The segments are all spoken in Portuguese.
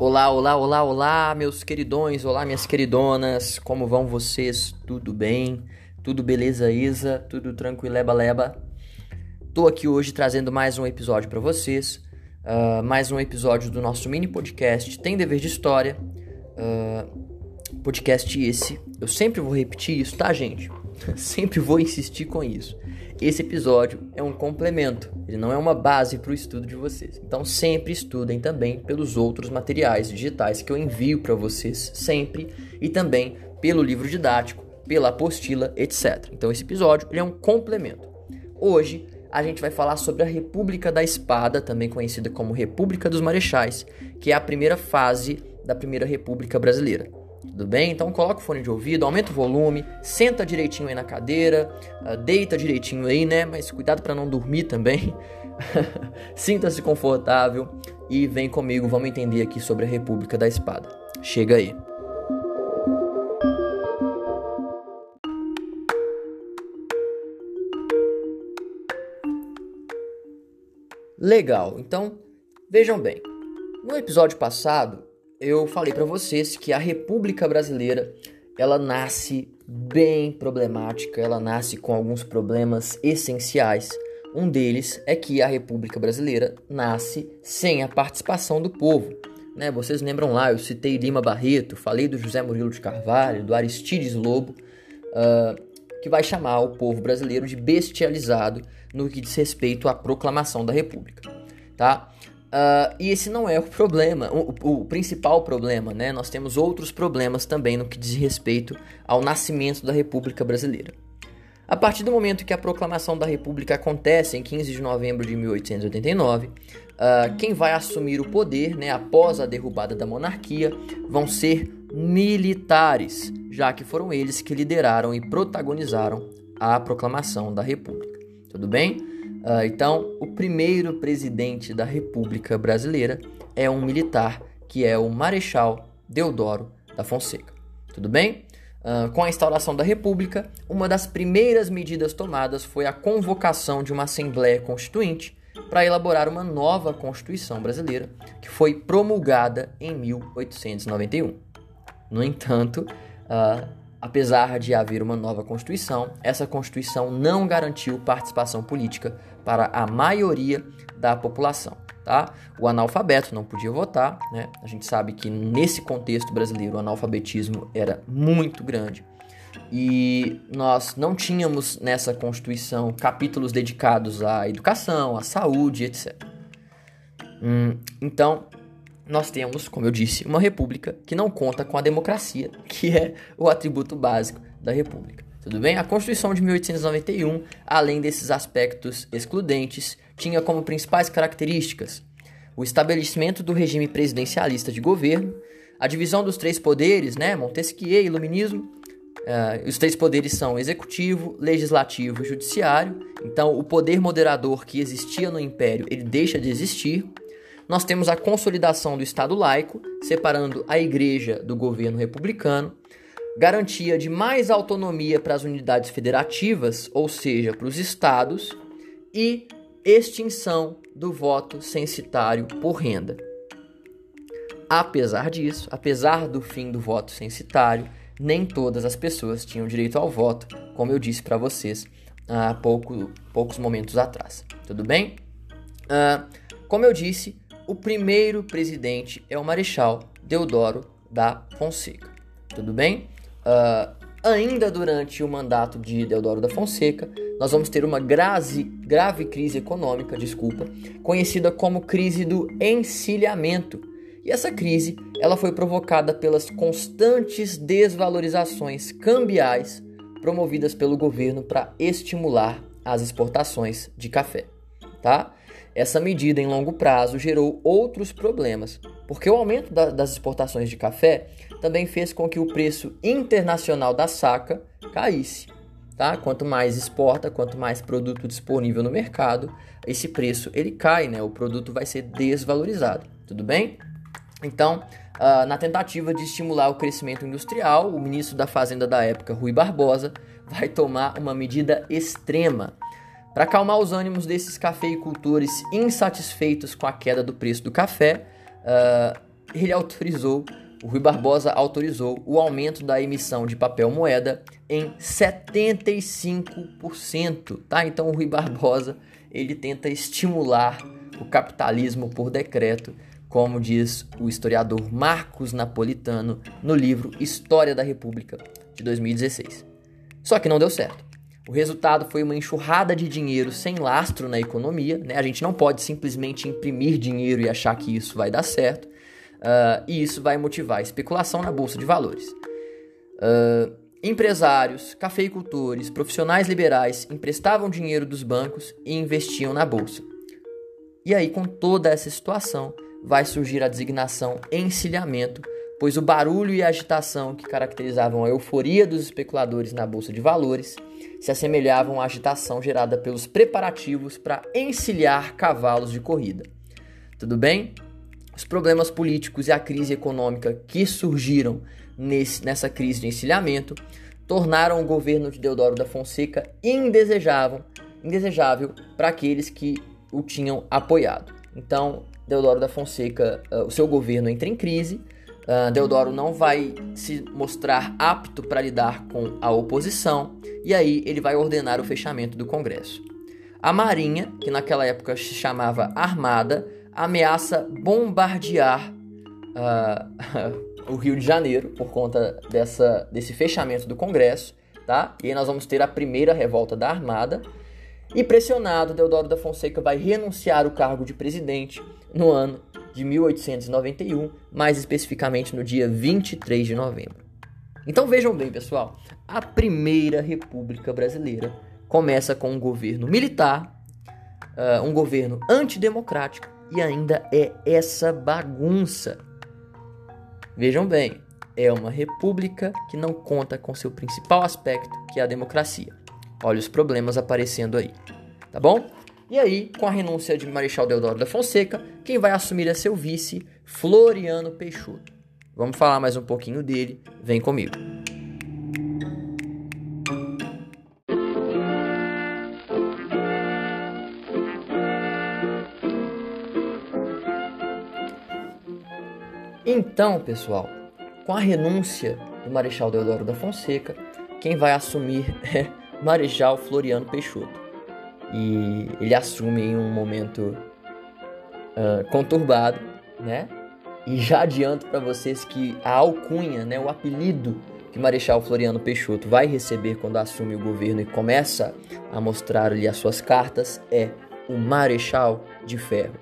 Olá, olá, olá, olá, meus queridões, olá, minhas queridonas, como vão vocês? Tudo bem? Tudo beleza, Isa? Tudo tranquilo, leba, leba? Tô aqui hoje trazendo mais um episódio para vocês, uh, mais um episódio do nosso mini podcast Tem Dever de História. Uh, podcast esse, eu sempre vou repetir isso, tá, gente? sempre vou insistir com isso. Esse episódio é um complemento, ele não é uma base para o estudo de vocês. Então sempre estudem também pelos outros materiais digitais que eu envio para vocês sempre e também pelo livro didático, pela apostila, etc. Então esse episódio é um complemento. Hoje a gente vai falar sobre a República da Espada, também conhecida como República dos Marechais, que é a primeira fase da Primeira República Brasileira. Tudo bem? Então coloca o fone de ouvido, aumenta o volume, senta direitinho aí na cadeira, uh, deita direitinho aí, né? Mas cuidado para não dormir também. Sinta-se confortável e vem comigo, vamos entender aqui sobre a República da Espada. Chega aí. Legal, então vejam bem. No episódio passado eu falei para vocês que a República Brasileira ela nasce bem problemática, ela nasce com alguns problemas essenciais. Um deles é que a República Brasileira nasce sem a participação do povo. Né? Vocês lembram lá, eu citei Lima Barreto, falei do José Murilo de Carvalho, do Aristides Lobo, uh, que vai chamar o povo brasileiro de bestializado no que diz respeito à proclamação da República. Tá? Uh, e esse não é o problema, o, o, principal problema, né? Nós temos outros problemas também no que diz respeito ao nascimento da República Brasileira. A partir do momento que a proclamação da República acontece em 15 de novembro de 1889, uh, ah, quem vai assumir o poder, né, após a derrubada da monarquia, vão ser militares, já que foram eles que lideraram e protagonizaram a proclamação da República. Tudo bem? Uh, então, o primeiro presidente da República Brasileira é um militar, que é o Marechal Deodoro da Fonseca. Tudo bem? Uh, com a instauração da República, uma das primeiras medidas tomadas foi a convocação de uma Assembleia Constituinte para elaborar uma nova Constituição brasileira, que foi promulgada em 1891. No entanto, uh, Apesar de haver uma nova Constituição, essa Constituição não garantiu participação política para a maioria da população. Tá? O analfabeto não podia votar, né? A gente sabe que nesse contexto brasileiro o analfabetismo era muito grande e nós não tínhamos nessa Constituição capítulos dedicados à educação, à saúde, etc. Hum, então, nós temos, como eu disse, uma república que não conta com a democracia, que é o atributo básico da república. Tudo bem? A Constituição de 1891, além desses aspectos excludentes, tinha como principais características o estabelecimento do regime presidencialista de governo, a divisão dos três poderes, né, Montesquieu, Iluminismo. Uh, os três poderes são executivo, legislativo e judiciário. Então, o poder moderador que existia no Império ele deixa de existir nós temos a consolidação do Estado laico, separando a Igreja do governo republicano, garantia de mais autonomia para as unidades federativas, ou seja, para os estados, e extinção do voto censitário por renda. Apesar disso, apesar do fim do voto censitário, nem todas as pessoas tinham direito ao voto, como eu disse para vocês há pouco, poucos momentos atrás. Tudo bem? Uh, como eu disse, o primeiro presidente é o Marechal Deodoro da Fonseca. Tudo bem? Uh, ainda durante o mandato de Deodoro da Fonseca, nós vamos ter uma grave, grave crise econômica, desculpa, conhecida como crise do encilhamento. E essa crise, ela foi provocada pelas constantes desvalorizações cambiais promovidas pelo governo para estimular as exportações de café, tá? Essa medida em longo prazo gerou outros problemas, porque o aumento da, das exportações de café também fez com que o preço internacional da saca caísse. Tá? Quanto mais exporta, quanto mais produto disponível no mercado, esse preço ele cai, né? O produto vai ser desvalorizado, tudo bem? Então, uh, na tentativa de estimular o crescimento industrial, o ministro da Fazenda da época, Rui Barbosa, vai tomar uma medida extrema para acalmar os ânimos desses cafeicultores insatisfeitos com a queda do preço do café, uh, ele autorizou, o Rui Barbosa autorizou o aumento da emissão de papel moeda em 75%, tá? Então o Rui Barbosa, ele tenta estimular o capitalismo por decreto, como diz o historiador Marcos Napolitano no livro História da República de 2016. Só que não deu certo. O resultado foi uma enxurrada de dinheiro sem lastro na economia. Né? A gente não pode simplesmente imprimir dinheiro e achar que isso vai dar certo. Uh, e isso vai motivar a especulação na bolsa de valores. Uh, empresários, cafeicultores, profissionais liberais emprestavam dinheiro dos bancos e investiam na bolsa. E aí, com toda essa situação, vai surgir a designação encilhamento, pois o barulho e a agitação que caracterizavam a euforia dos especuladores na bolsa de valores se assemelhavam à agitação gerada pelos preparativos para encilhar cavalos de corrida. Tudo bem? Os problemas políticos e a crise econômica que surgiram nesse, nessa crise de encilhamento tornaram o governo de Deodoro da Fonseca indesejável, indesejável para aqueles que o tinham apoiado. Então, Deodoro da Fonseca, uh, o seu governo entra em crise, uh, Deodoro não vai se mostrar apto para lidar com a oposição, e aí ele vai ordenar o fechamento do Congresso. A Marinha, que naquela época se chamava Armada, ameaça bombardear uh, o Rio de Janeiro por conta dessa, desse fechamento do Congresso, tá? E aí nós vamos ter a primeira revolta da Armada, e pressionado, Deodoro da Fonseca vai renunciar o cargo de presidente no ano de 1891, mais especificamente no dia 23 de novembro. Então vejam bem, pessoal, a primeira República Brasileira começa com um governo militar, uh, um governo antidemocrático e ainda é essa bagunça. Vejam bem, é uma república que não conta com seu principal aspecto, que é a democracia. Olha os problemas aparecendo aí, tá bom? E aí, com a renúncia de Marechal Deodoro da Fonseca, quem vai assumir é seu vice, Floriano Peixoto. Vamos falar mais um pouquinho dele, vem comigo. Então, pessoal, com a renúncia do Marechal Deodoro da Fonseca, quem vai assumir é Marechal Floriano Peixoto. E ele assume em um momento uh, conturbado, né? E já adianto para vocês que a alcunha, né, o apelido que Marechal Floriano Peixoto vai receber quando assume o governo e começa a mostrar ali as suas cartas é o Marechal de Ferro.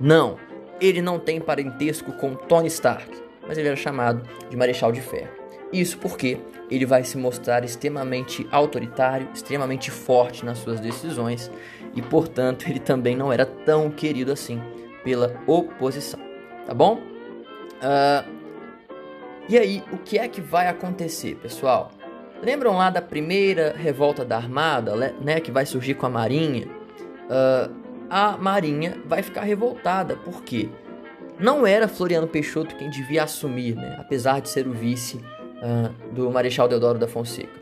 Não, ele não tem parentesco com Tony Stark, mas ele era chamado de Marechal de Ferro. Isso porque ele vai se mostrar extremamente autoritário, extremamente forte nas suas decisões e, portanto, ele também não era tão querido assim pela oposição, tá bom? Uh, e aí, o que é que vai acontecer, pessoal? Lembram lá da primeira revolta da Armada, né, que vai surgir com a Marinha? Uh, a Marinha vai ficar revoltada, porque não era Floriano Peixoto quem devia assumir, né, apesar de ser o vice uh, do Marechal Deodoro da Fonseca.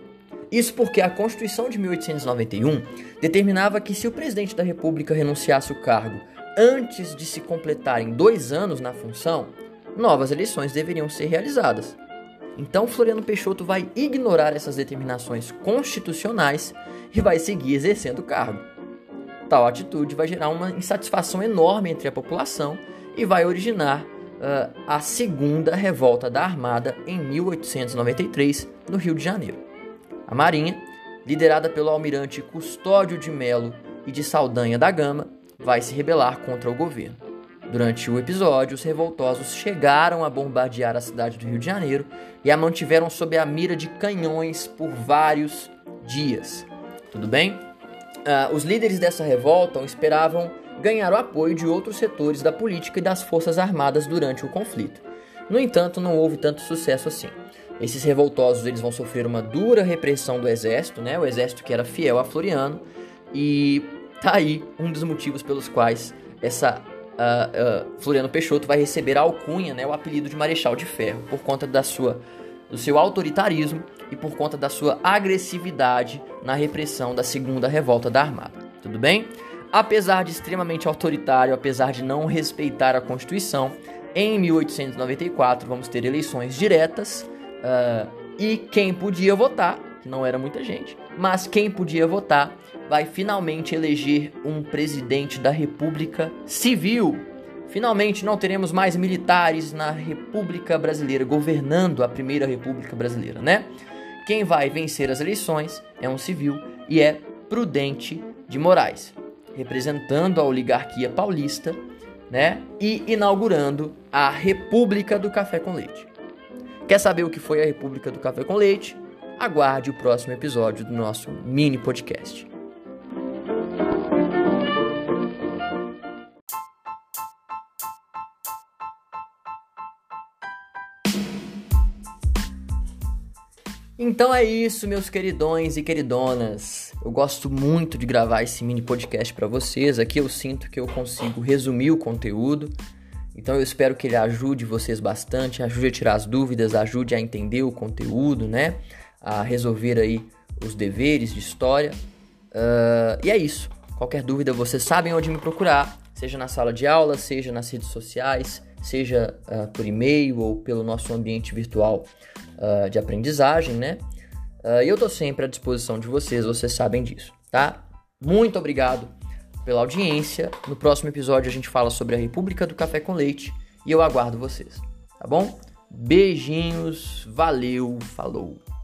Isso porque a Constituição de 1891 determinava que se o presidente da República renunciasse o cargo antes de se completarem dois anos na função, novas eleições deveriam ser realizadas. Então Floriano Peixoto vai ignorar essas determinações constitucionais e vai seguir exercendo o cargo. Tal atitude vai gerar uma insatisfação enorme entre a população e vai originar uh, a segunda revolta da Armada em 1893, no Rio de Janeiro. A Marinha, liderada pelo almirante Custódio de Melo e de Saldanha da Gama, vai se rebelar contra o governo. Durante o episódio, os revoltosos chegaram a bombardear a cidade do Rio de Janeiro e a mantiveram sob a mira de canhões por vários dias. Tudo bem? Uh, os líderes dessa revolta esperavam ganhar o apoio de outros setores da política e das forças armadas durante o conflito. No entanto, não houve tanto sucesso assim. Esses revoltosos eles vão sofrer uma dura repressão do exército, né? O exército que era fiel a Floriano, e tá aí um dos motivos pelos quais essa uh, uh, Floriano Peixoto vai receber a alcunha, né? O apelido de Marechal de Ferro, por conta da sua do seu autoritarismo e por conta da sua agressividade na repressão da segunda revolta da Armada. Tudo bem? Apesar de extremamente autoritário, apesar de não respeitar a Constituição, Em 1894 vamos ter eleições diretas uh, e quem podia votar, que não era muita gente, mas quem podia votar vai finalmente eleger um presidente da República Civil. Finalmente não teremos mais militares na República Brasileira governando a primeira República Brasileira, né? Quem vai vencer as eleições é um civil e é Prudente de Moraes, representando a oligarquia paulista né? E inaugurando a República do Café com Leite. Quer saber o que foi a República do Café com Leite? Aguarde o próximo episódio do nosso mini podcast. Então é isso, meus queridões e queridonas. Eu gosto muito de gravar esse mini podcast para vocês. Aqui eu sinto que eu consigo resumir o conteúdo. Então eu espero que ele ajude vocês bastante, ajude a tirar as dúvidas, ajude a entender o conteúdo, né? A resolver aí os deveres de história. Uh, e é isso. Qualquer dúvida, vocês sabem onde me procurar, seja na sala de aula, seja nas redes sociais, seja uh, por e-mail ou pelo nosso ambiente virtual uh, de aprendizagem, né? Uh, eu tô sempre à disposição de vocês, vocês sabem disso, tá? Muito obrigado pela audiência. No próximo episódio a gente fala sobre a República do Café com Leite e eu aguardo vocês, tá bom? Beijinhos, valeu, falou!